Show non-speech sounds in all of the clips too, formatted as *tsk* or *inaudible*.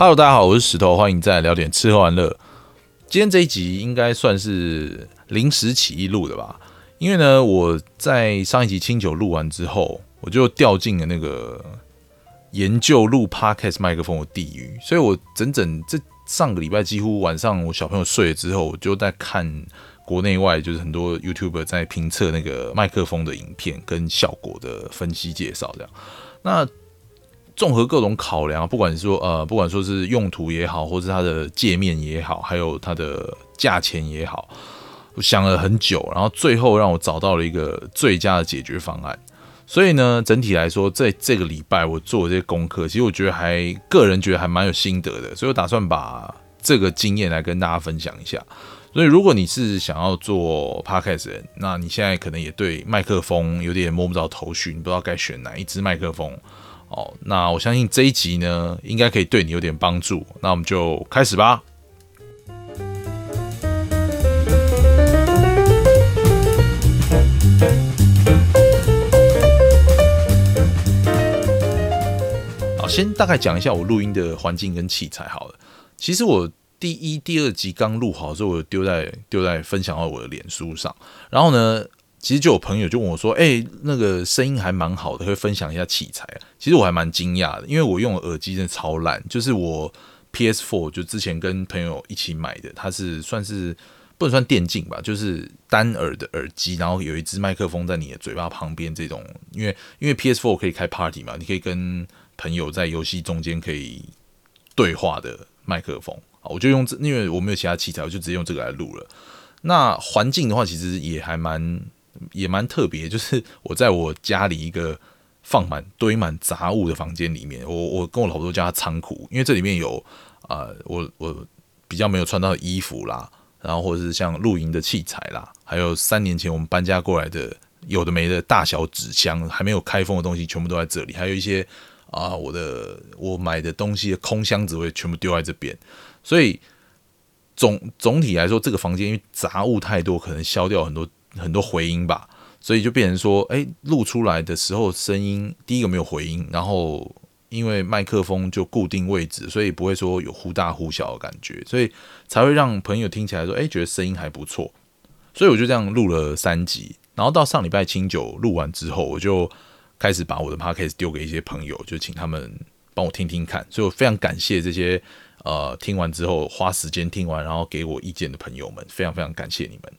Hello，大家好，我是石头，欢迎再来聊点吃喝玩乐。今天这一集应该算是临时起意录的吧？因为呢，我在上一集清酒录完之后，我就掉进了那个研究录 Podcast 麦克风的地狱，所以我整整这上个礼拜几乎晚上我小朋友睡了之后，我就在看国内外就是很多 YouTuber 在评测那个麦克风的影片跟效果的分析介绍，这样那。综合各种考量，不管说呃，不管说是用途也好，或是它的界面也好，还有它的价钱也好，我想了很久，然后最后让我找到了一个最佳的解决方案。所以呢，整体来说，在这个礼拜我做这些功课，其实我觉得还个人觉得还蛮有心得的，所以我打算把这个经验来跟大家分享一下。所以如果你是想要做 podcast 人，那你现在可能也对麦克风有点摸不着头绪，你不知道该选哪一支麦克风。哦，那我相信这一集呢，应该可以对你有点帮助。那我们就开始吧。好，先大概讲一下我录音的环境跟器材。好了，其实我第一、第二集刚录好之后，我丢在丢在分享到我的脸书上，然后呢。其实就有朋友就问我说：“哎，那个声音还蛮好的，会分享一下器材啊？”其实我还蛮惊讶的，因为我用的耳机真的超烂。就是我 PS4 就之前跟朋友一起买的，它是算是不能算电竞吧，就是单耳的耳机，然后有一支麦克风在你的嘴巴旁边这种。因为因为 PS4 可以开 Party 嘛，你可以跟朋友在游戏中间可以对话的麦克风啊，我就用这，因为我没有其他器材，我就直接用这个来录了。那环境的话，其实也还蛮。也蛮特别，就是我在我家里一个放满堆满杂物的房间里面，我我跟我老婆叫它仓库，因为这里面有啊，我我比较没有穿到的衣服啦，然后或者是像露营的器材啦，还有三年前我们搬家过来的有的没的大小纸箱，还没有开封的东西全部都在这里，还有一些啊我的我买的东西的空箱子会全部丢在这边，所以总总体来说，这个房间因为杂物太多，可能消掉很多。很多回音吧，所以就变成说，哎，录出来的时候声音第一个没有回音，然后因为麦克风就固定位置，所以不会说有忽大忽小的感觉，所以才会让朋友听起来说，哎，觉得声音还不错。所以我就这样录了三集，然后到上礼拜清酒录完之后，我就开始把我的 p o c a s t 丢给一些朋友，就请他们帮我听听看。所以我非常感谢这些呃听完之后花时间听完然后给我意见的朋友们，非常非常感谢你们。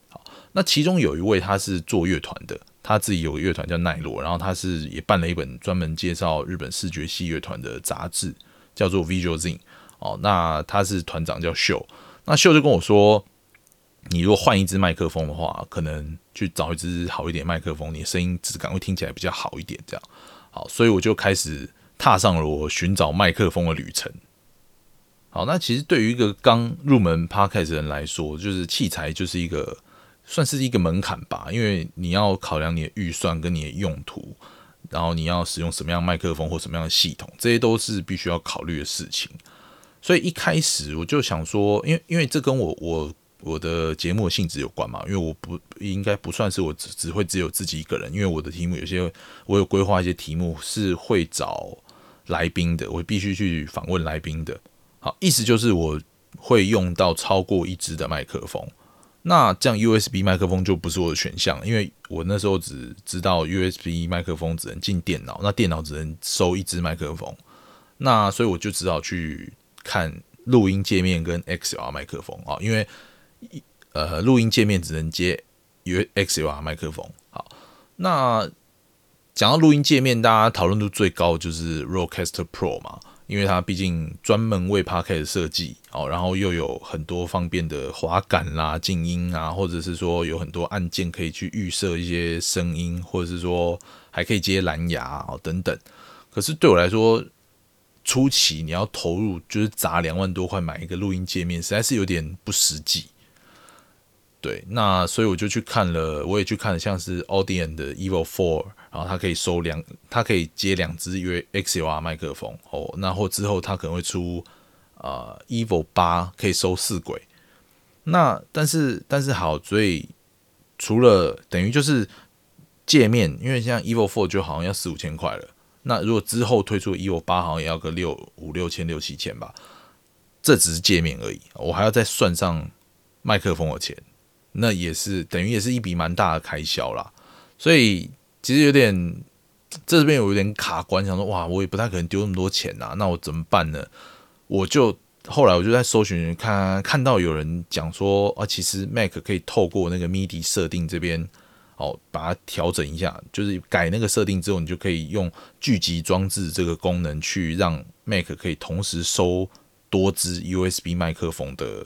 那其中有一位他是做乐团的，他自己有个乐团叫奈落，然后他是也办了一本专门介绍日本视觉系乐团的杂志，叫做 Visual Zin。哦，那他是团长叫秀，那秀就跟我说，你如果换一支麦克风的话，可能去找一支好一点麦克风，你的声音质感会听起来比较好一点。这样，好，所以我就开始踏上了我寻找麦克风的旅程。好，那其实对于一个刚入门 Podcast 人来说，就是器材就是一个。算是一个门槛吧，因为你要考量你的预算跟你的用途，然后你要使用什么样麦克风或什么样的系统，这些都是必须要考虑的事情。所以一开始我就想说，因为因为这跟我我我的节目性质有关嘛，因为我不应该不算是我只只会只有自己一个人，因为我的题目有些我有规划一些题目是会找来宾的，我必须去访问来宾的。好，意思就是我会用到超过一支的麦克风。那这样 USB 麦克风就不是我的选项，因为我那时候只知道 USB 麦克风只能进电脑，那电脑只能收一支麦克风，那所以我就只好去看录音界面跟 XLR 麦克风啊，因为呃录音界面只能接 U XLR 麦克风。好，那讲到录音界面，大家讨论度最高就是 Rocaster Pro 嘛。因为它毕竟专门为 p a r k e t 设计哦，然后又有很多方便的滑杆啦、静音啊，或者是说有很多按键可以去预设一些声音，或者是说还可以接蓝牙哦等等。可是对我来说，初期你要投入就是砸两万多块买一个录音界面，实在是有点不实际。对，那所以我就去看了，我也去看了，像是 Audion 的 Evo Four。然后它可以收两，它可以接两支 U XLR 麦克风哦。那或之后它可能会出啊 Evo 八可以收四轨。那但是但是好，所以除了等于就是界面，因为像 Evo Four 就好像要四五千块了。那如果之后推出 Evo 八，好像也要个六五六千六七千吧。这只是界面而已，我还要再算上麦克风的钱，那也是等于也是一笔蛮大的开销啦。所以其实有点 *tsk* 这边有点卡关，想说哇，我也不太可能丢那么多钱呐，那我怎么办呢？我就后来我就在搜寻看，看到有人讲说啊，其实 Mac 可以透过那个 MIDI 设定这边。哦，把它调整一下，就是改那个设定之后，你就可以用聚集装置这个功能去让 Mac 可以同时收多支 USB 麦克风的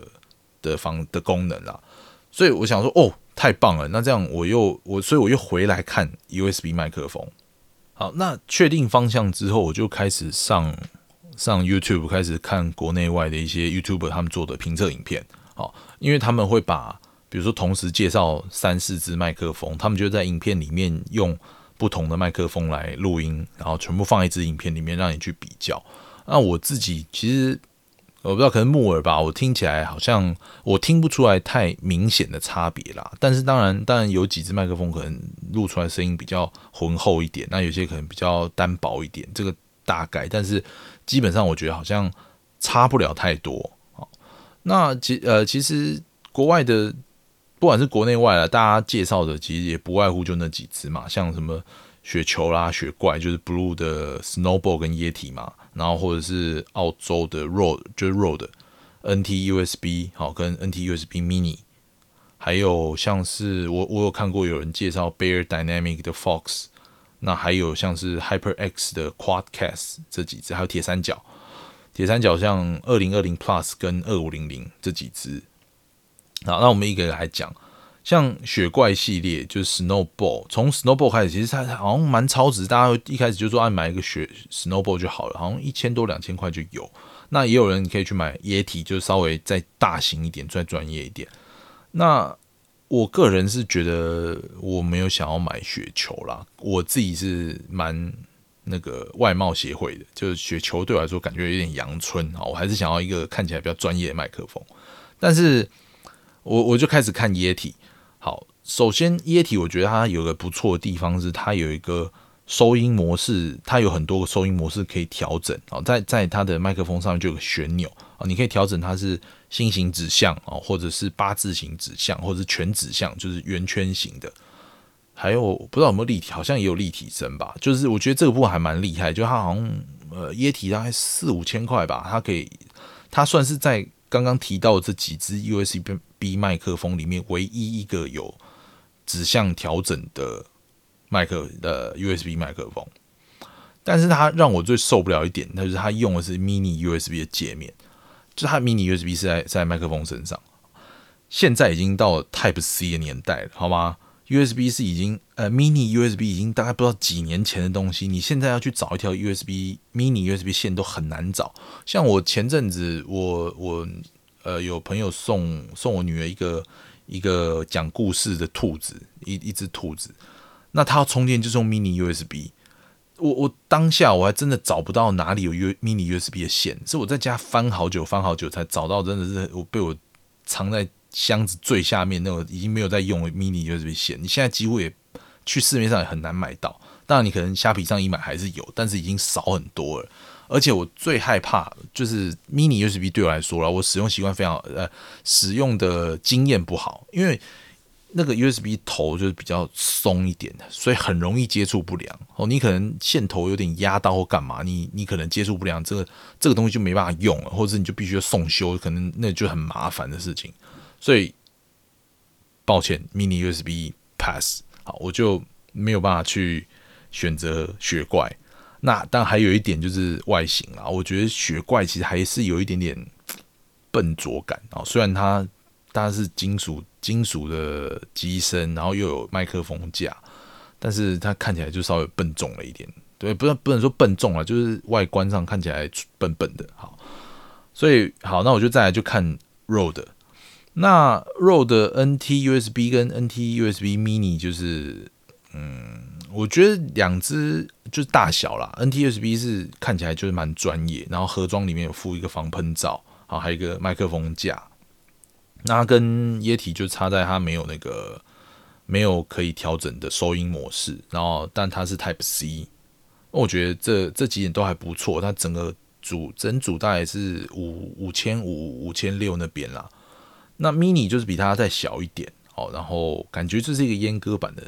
的方的功能啦。所以我想说，哦，太棒了！那这样我又我，所以我又回来看 USB 麦克风。好，那确定方向之后，我就开始上上 YouTube，开始看国内外的一些 YouTuber 他们做的评测影片。好，因为他们会把比如说，同时介绍三四支麦克风，他们就在影片里面用不同的麦克风来录音，然后全部放一支影片里面让你去比较。那我自己其实我不知道，可能木耳吧，我听起来好像我听不出来太明显的差别啦。但是当然，当然有几只麦克风可能录出来声音比较浑厚一点，那有些可能比较单薄一点，这个大概。但是基本上我觉得好像差不了太多。好，那其呃其实国外的。不管是国内外的，大家介绍的其实也不外乎就那几只嘛，像什么雪球啦、雪怪，就是 Blue 的 Snowball 跟液体嘛，然后或者是澳洲的 Road，就是 Road NT USB 好跟 NT USB Mini，还有像是我我有看过有人介绍 Bear Dynamic 的 Fox，那还有像是 Hyper X 的 Quadcast 这几只，还有铁三角，铁三角像二零二零 Plus 跟二五零零这几只。好，那我们一个一个来讲，像雪怪系列就是 Snowball，从 Snowball 开始，其实它好像蛮超值，大家一开始就说爱买一个雪 Snowball 就好了，好像一千多两千块就有。那也有人可以去买液体，就稍微再大型一点，再专业一点。那我个人是觉得我没有想要买雪球啦，我自己是蛮那个外貌协会的，就是雪球对我来说感觉有点阳春啊，我还是想要一个看起来比较专业的麦克风，但是。我我就开始看液体。好，首先液体，我觉得它有个不错的地方是，它有一个收音模式，它有很多个收音模式可以调整。哦，在在它的麦克风上面就有个旋钮啊，你可以调整它是心形指向啊，或者是八字形指向，或者是全指向，就是圆圈形的。还有不知道有没有立体，好像也有立体声吧。就是我觉得这个部分还蛮厉害，就它好像呃液体大概四五千块吧，它可以，它算是在。刚刚提到这几支 USB 麦克风里面，唯一一个有指向调整的麦克的 USB 麦克风，但是它让我最受不了一点，那就是它用的是 Mini USB 的界面，就它 Mini USB 是在在麦克风身上，现在已经到 Type C 的年代了，好吗？？USB 是已经呃，Mini USB 已经大概不知道几年前的东西。你现在要去找一条 USB Mini USB 线都很难找。像我前阵子，我我呃有朋友送送我女儿一个一个讲故事的兔子，一一只兔子。那它要充电就是用 Mini USB。我我当下我还真的找不到哪里有 U Mini USB 的线，是我在家翻好久翻好久才找到，真的是我被我藏在。箱子最下面那个已经没有在用 mini USB 线，你现在几乎也去市面上也很难买到。当然，你可能虾皮上一买还是有，但是已经少很多了。而且我最害怕就是 mini USB 对我来说了，我使用习惯非常呃，使用的经验不好，因为那个 USB 头就是比较松一点的，所以很容易接触不良哦。你可能线头有点压到或干嘛，你你可能接触不良，这个这个东西就没办法用了，或者你就必须要送修，可能那就很麻烦的事情。所以，抱歉，Mini USB Pass，好，我就没有办法去选择雪怪。那但还有一点就是外形啊，我觉得雪怪其实还是有一点点笨拙感啊。虽然它它是金属金属的机身，然后又有麦克风架，但是它看起来就稍微笨重了一点。对，不能不能说笨重啊，就是外观上看起来笨笨的。好，所以好，那我就再来就看 Road。那 Rode NT USB 跟 NT USB Mini 就是，嗯，我觉得两只就是大小啦。NT USB 是看起来就是蛮专业，然后盒装里面有附一个防喷罩，好，还有一个麦克风架。那跟液体就差在它没有那个没有可以调整的收音模式，然后但它是 Type C，我觉得这这几点都还不错，它整个组整组大概是五五千五五千六那边啦。那 mini 就是比它再小一点哦，然后感觉就是一个阉割版的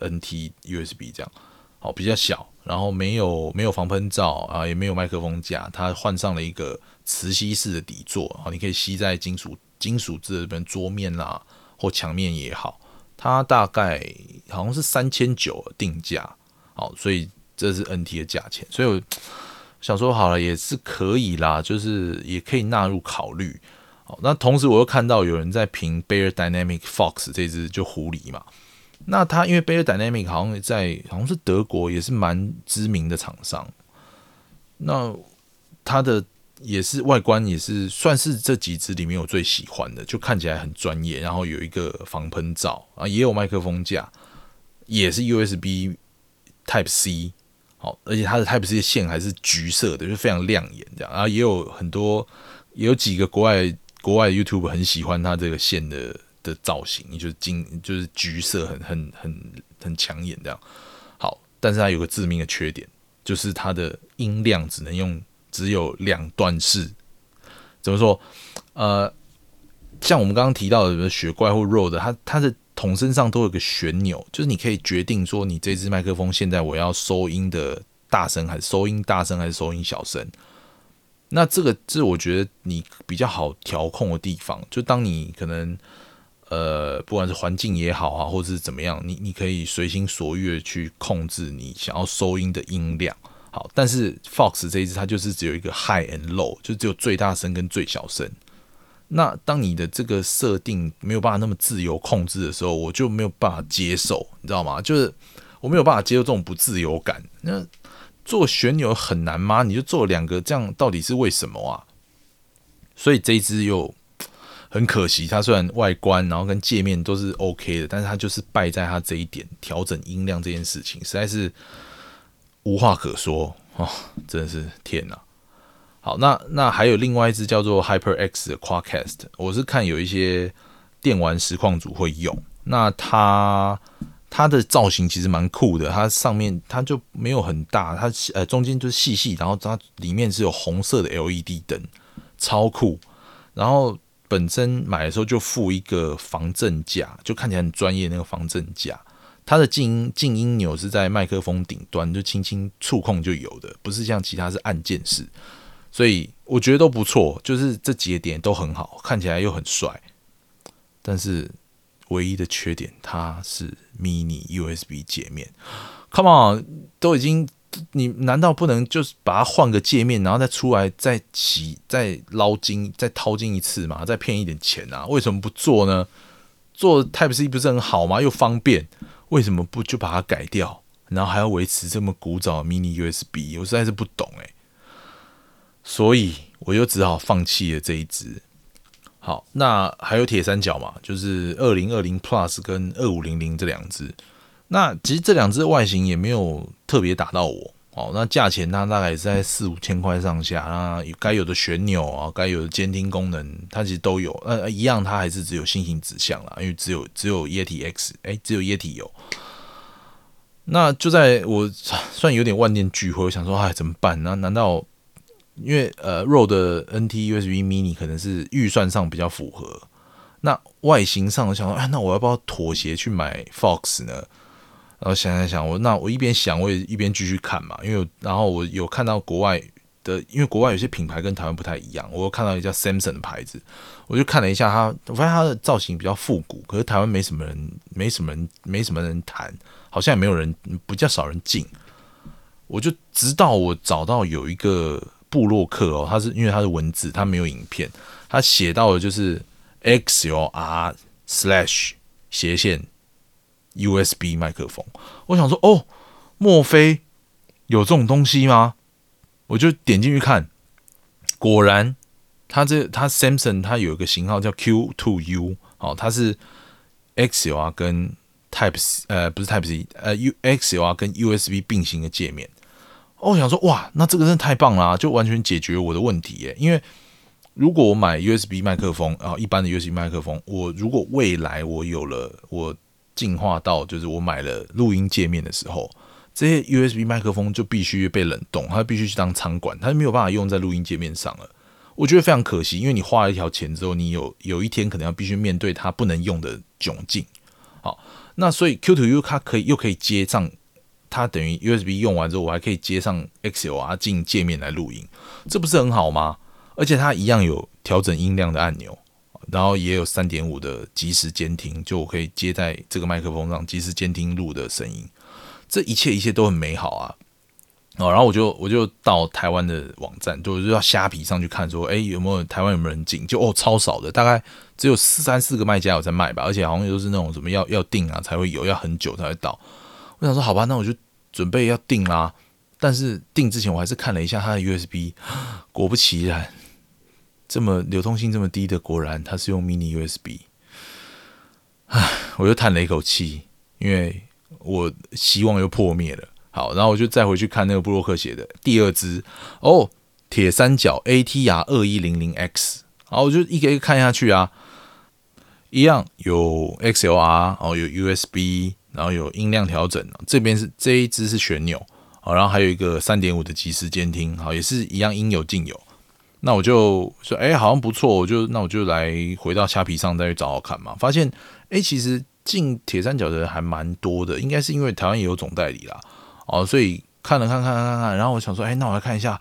NT USB 这样，好比较小，然后没有没有防喷罩啊，也没有麦克风架，它换上了一个磁吸式的底座啊，你可以吸在金属金属质的这边桌面啦或墙面也好。它大概好像是三千九定价，好，所以这是 NT 的价钱，所以我想说好了也是可以啦，就是也可以纳入考虑。那同时我又看到有人在评 Bear Dynamic Fox 这只就狐狸嘛，那它因为 Bear Dynamic 好像在好像是德国也是蛮知名的厂商，那它的。也是外观也是算是这几只里面我最喜欢的，就看起来很专业，然后有一个防喷罩啊，也有麦克风架，也是 USB Type C，好，而且它的 Type C 线还是橘色的，就非常亮眼这样，然后也有很多，也有几个国外国外 YouTube 很喜欢它这个线的的造型，就是金就是橘色，很很很很抢眼这样。好，但是它有个致命的缺点，就是它的音量只能用。只有两段式，怎么说？呃，像我们刚刚提到的，比如雪怪或 Rode，它它的筒身上都有个旋钮，就是你可以决定说，你这支麦克风现在我要收音的大声还是收音大声还是收音小声。那这个是我觉得你比较好调控的地方，就当你可能呃，不管是环境也好啊，或者是怎么样，你你可以随心所欲去控制你想要收音的音量。好，但是 Fox 这一支它就是只有一个 High and Low，就只有最大声跟最小声。那当你的这个设定没有办法那么自由控制的时候，我就没有办法接受，你知道吗？就是我没有办法接受这种不自由感。那做旋钮很难吗？你就做两个，这样到底是为什么啊？所以这一支又很可惜，它虽然外观然后跟界面都是 OK 的，但是它就是败在它这一点调整音量这件事情，实在是。无话可说哦，真的是天呐！好，那那还有另外一只叫做 Hyper X 的 Quadcast，我是看有一些电玩实况组会用。那它它的造型其实蛮酷的，它上面它就没有很大，它呃中间就是细细，然后它里面是有红色的 LED 灯，超酷。然后本身买的时候就附一个防震架，就看起来很专业那个防震架。它的静音静音钮是在麦克风顶端，就轻轻触控就有的，不是像其他是按键式，所以我觉得都不错，就是这几个点都很好，看起来又很帅。但是唯一的缺点，它是 mini USB 界面。Come on，都已经，你难道不能就是把它换个界面，然后再出来再洗再捞金再掏金一次嘛？再骗一点钱啊？为什么不做呢？做 Type C 不是很好吗？又方便。为什么不就把它改掉，然后还要维持这么古早 mini USB？我实在是不懂哎，所以我就只好放弃了这一支。好，那还有铁三角嘛，就是二零二零 Plus 跟二五零零这两只。那其实这两只外形也没有特别打到我哦。那价钱它大概也是在四五千块上下那该有的旋钮啊，该有的监听功能，它其实都有。呃，一样，它还是只有新型指向啦，因为只有只有液体 X，哎，只有液体有。那就在我 *sighs* 算有点万念俱灰，我想说，哎，怎么办？那难道因为呃，Rode 的 NT USB Mini 可能是预算上比较符合，那外形上我想说，哎，那我要不要妥协去买 Fox 呢？然后想想想，我那我一边想，我也一边继续看嘛，因为然后我有看到国外的，因为国外有些品牌跟台湾不太一样，我有看到一家 Samsung 的牌子，我就看了一下它，我发现它的造型比较复古，可是台湾没什么人，没什么人，没什么人谈。好像也没有人，比较少人进。我就直到我找到有一个布洛克哦，他是因为他是文字，他没有影片，他写到的就是 XLR slash 斜线 USB 麦克风。我想说，哦，莫非有这种东西吗？我就点进去看，果然，他这他 Samson 他有一个型号叫 Q2U，哦，它是 XLR 跟 Type C，呃，不是 Type C，呃，U X L R 跟 U S B 并行的界面。我想说，哇，那这个真的太棒了，就完全解决我的问题耶。因为如果我买 U S B 麦克风，然后一般的 U S B 麦克风，我如果未来我有了我进化到就是我买了录音界面的时候，这些 USB 麦克风就必须被冷冻，它必须去当仓管，它就没有办法用在录音界面上了。我觉得非常可惜，因为你花了一条钱之后，你有有一天可能要必须面对它不能用的窘境。好，那所以 Q to U 它可以又可以接上，它等于 USB 用完之后，我还可以接上 XLR 进界面来录音，这不是很好吗？而且它一样有调整音量的按钮，然后也有三点五的即时监听，就我可以接在这个麦克风上即时监听录的声音。这一切一切都很美好啊！哦，然后我就我就到台湾的网站，就就要虾皮上去看，说，哎，有没有台湾有没有人进？就哦，超少的，大概只有四三四个卖家有在卖吧，而且好像都是那种什么要要订啊才会有，要很久才会到。我想说，好吧，那我就准备要订啦。但是订之前我还是看了一下它的 USB，*gasps* 果不其然，这么流通性这么低的，果然它是用 Mini USB。唉，我又叹了一口气，因为。我希望又破灭了。好，然后我就再回去看那个布洛克写的第二支哦，铁三角 ATR 二一零零 X。好，我就一个一个看下去啊，一样有 XLR 哦，有 USB，然后有音量调整。这边是这一只是旋钮，好，然后还有一个三点五的即时监听，好，也是一样应有尽有。那我就说，哎，好像不错，我就那我就来回到虾皮上再去找找看嘛。发现，哎，其实。进铁三角的人还蛮多的，应该是因为台湾也有总代理啦，哦，所以看了看看看看，然后我想说，哎，那我来看一下，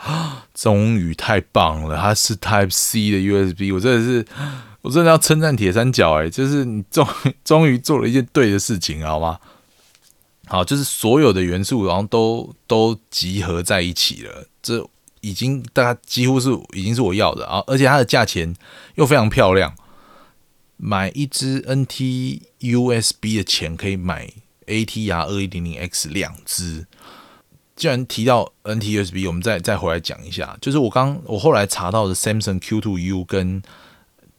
终于太棒了，它是 Type C 的 USB，我真的是，我真的要称赞铁三角，哎，就是你终终于做了一件对的事情，好吗？好，就是所有的元素，然后都都集合在一起了，这已经大概几乎是已经是我要的啊，而且它的价钱又非常漂亮。买一支 NT USB 的钱可以买 ATR 二一零零 X 两支。既然提到 NT USB，我们再再回来讲一下，就是我刚我后来查到的 Samsung Q2U 跟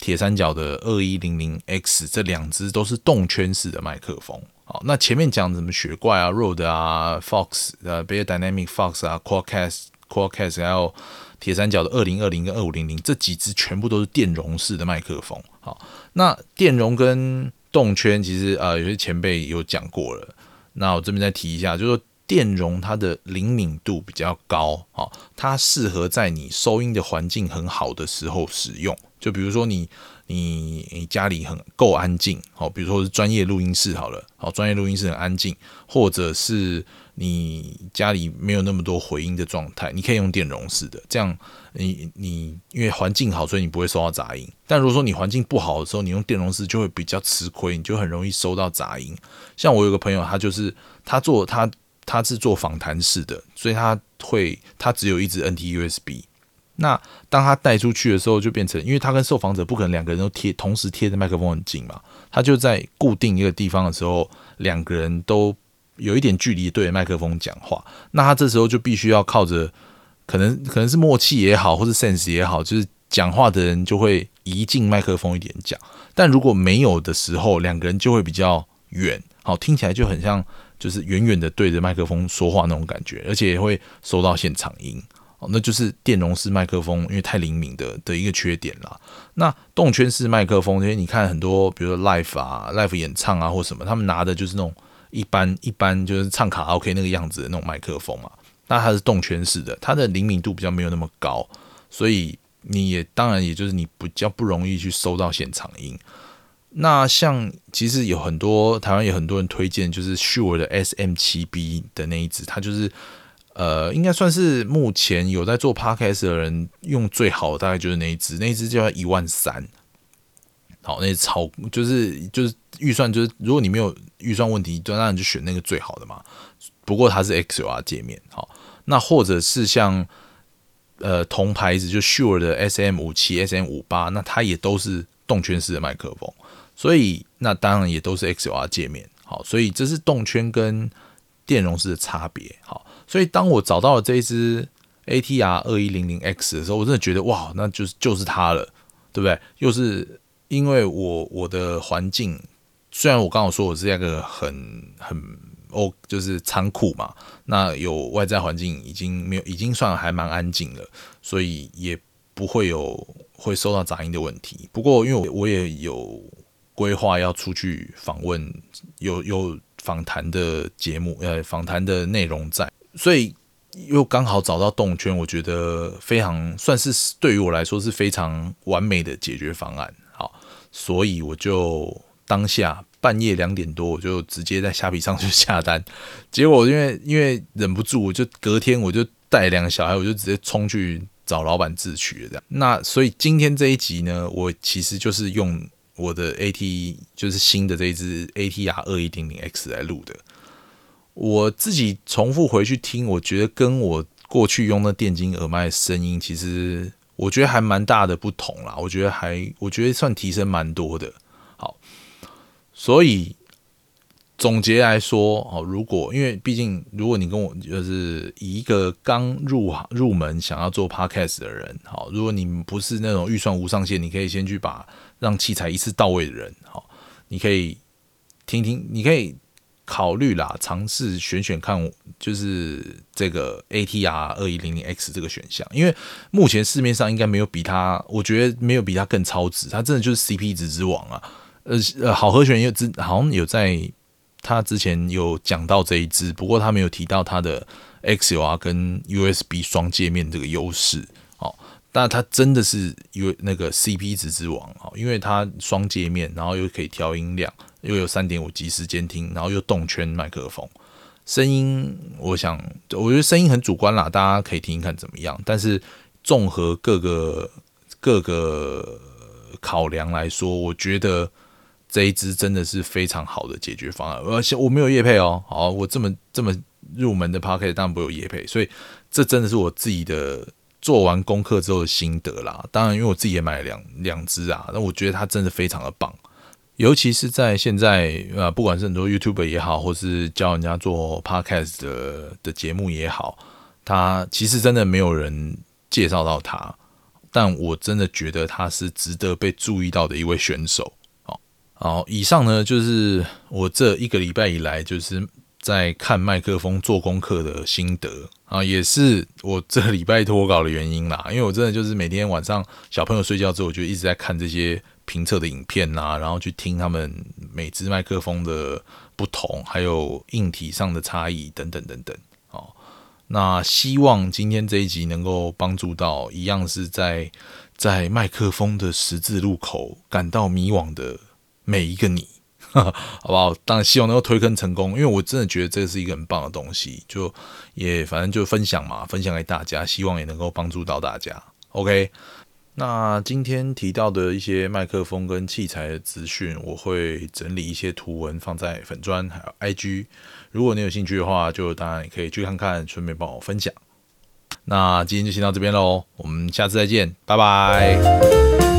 铁三角的二一零零 X 这两支都是动圈式的麦克风。好，那前面讲什么雪怪啊、Road 啊、Fox 呃、b e a r Dynamic Fox 啊、Quadcast、Quadcast 还有铁三角的二零二零跟二五零零这几支全部都是电容式的麦克风。好。那电容跟动圈，其实呃有些前辈有讲过了。那我这边再提一下，就是说电容它的灵敏度比较高，好，它适合在你收音的环境很好的时候使用。就比如说你你你家里很够安静，好，比如说是专业录音室好了，好，专业录音室很安静，或者是。你家里没有那么多回音的状态，你可以用电容式的，这样你你因为环境好，所以你不会收到杂音。但如果说你环境不好的时候，你用电容式就会比较吃亏，你就很容易收到杂音。像我有个朋友，他就是他做他他是做访谈式的，所以他会他只有一支 NT USB。那当他带出去的时候，就变成因为他跟受访者不可能两个人都贴同时贴着麦克风很近嘛，他就在固定一个地方的时候，两个人都。有一点距离对着麦克风讲话，那他这时候就必须要靠着，可能可能是默契也好，或是 sense 也好，就是讲话的人就会移近麦克风一点讲。但如果没有的时候，两个人就会比较远，好听起来就很像就是远远的对着麦克风说话那种感觉，而且也会收到现场音。哦，那就是电容式麦克风因为太灵敏的的一个缺点啦。那动圈式麦克风，因为你看很多，比如说 live 啊，live 演唱啊或什么，他们拿的就是那种。一般一般就是唱卡拉 OK 那个样子的那种麦克风嘛，那它是动圈式的，它的灵敏度比较没有那么高，所以你也当然也就是你比较不容易去收到现场音。那像其实有很多台湾有很多人推荐，就是 Sure 的 SM7B 的那一支，它就是呃应该算是目前有在做 Podcast 的人用最好的，大概就是那一只，那一只就要一万三。好，那超就是就是预算就是如果你没有预算问题，就当然就选那个最好的嘛。不过它是 XLR 界面，好，那或者是像呃同牌子就 Sure 的 SM 五七、SM 五八，那它也都是动圈式的麦克风，所以那当然也都是 XLR 界面。好，所以这是动圈跟电容式的差别。好，所以当我找到了这一只 ATR 二一零零 X 的时候，我真的觉得哇，那就是就是它了，对不对？又是因为我我的环境，虽然我刚刚说我是一个很很哦，就是仓库嘛，那有外在环境已经没有，已经算还蛮安静了，所以也不会有会收到杂音的问题。不过因为我也有规划要出去访问，有有访谈的节目，呃，访谈的内容在，所以又刚好找到动圈，我觉得非常算是对于我来说是非常完美的解决方案。好，所以我就当下半夜两点多，我就直接在虾皮上去下单，结果因为因为忍不住，我就隔天我就带两个小孩，我就直接冲去。找老板自取了这样，那所以今天这一集呢，我其实就是用我的 AT，就是新的这一支 ATR 二一零零 X 来录的。我自己重复回去听，我觉得跟我过去用的电竞耳麦的声音，其实我觉得还蛮大的不同啦。我觉得还，我觉得算提升蛮多的。好，所以。总结来说，哦，如果因为毕竟，如果你跟我就是以一个刚入入门想要做 podcast 的人，好，如果你不是那种预算无上限，你可以先去把让器材一次到位的人，好，你可以听听，你可以考虑啦，尝试选选看，就是这个 ATR 二一零零 X 这个选项，因为目前市面上应该没有比它，我觉得没有比它更超值，它真的就是 CP 值之王啊，呃呃，好和弦有之好像有在。他之前有讲到这一支，不过他没有提到他的 XLR 跟 USB 双界面这个优势哦。但它真的是因为那个 CP 值之王哦，因为它双界面，然后又可以调音量，又有三点五即时监听，然后又动圈麦克风，声音我想我觉得声音很主观啦，大家可以听听看怎么样。但是综合各个各个考量来说，我觉得。这一支真的是非常好的解决方案，而且我没有叶配哦。好，我这么这么入门的 p o c k e t 当然不有叶配，所以这真的是我自己的做完功课之后的心得啦。当然，因为我自己也买了两两支啊，那我觉得它真的非常的棒，尤其是在现在呃，不管是很多 YouTube 也好，或是教人家做 Podcast 的的节目也好，它其实真的没有人介绍到它，但我真的觉得他是值得被注意到的一位选手。好，以上呢就是我这一个礼拜以来就是在看麦克风做功课的心得啊，也是我这礼拜脱稿的原因啦。因为我真的就是每天晚上小朋友睡觉之后，我就一直在看这些评测的影片呐，然后去听他们每支麦克风的不同，还有硬体上的差异等等等等。哦，那希望今天这一集能够帮助到一样是在在麦克风的十字路口感到迷惘的。每一个你，好不好？当然希望能够推坑成功，因为我真的觉得这是一个很棒的东西，就也反正就分享嘛，分享给大家，希望也能够帮助到大家。OK，那今天提到的一些麦克风跟器材的资讯，我会整理一些图文放在粉砖还有 IG，如果你有兴趣的话，就当然也可以去看看，顺便帮我分享。那今天就先到这边喽，我们下次再见，拜拜。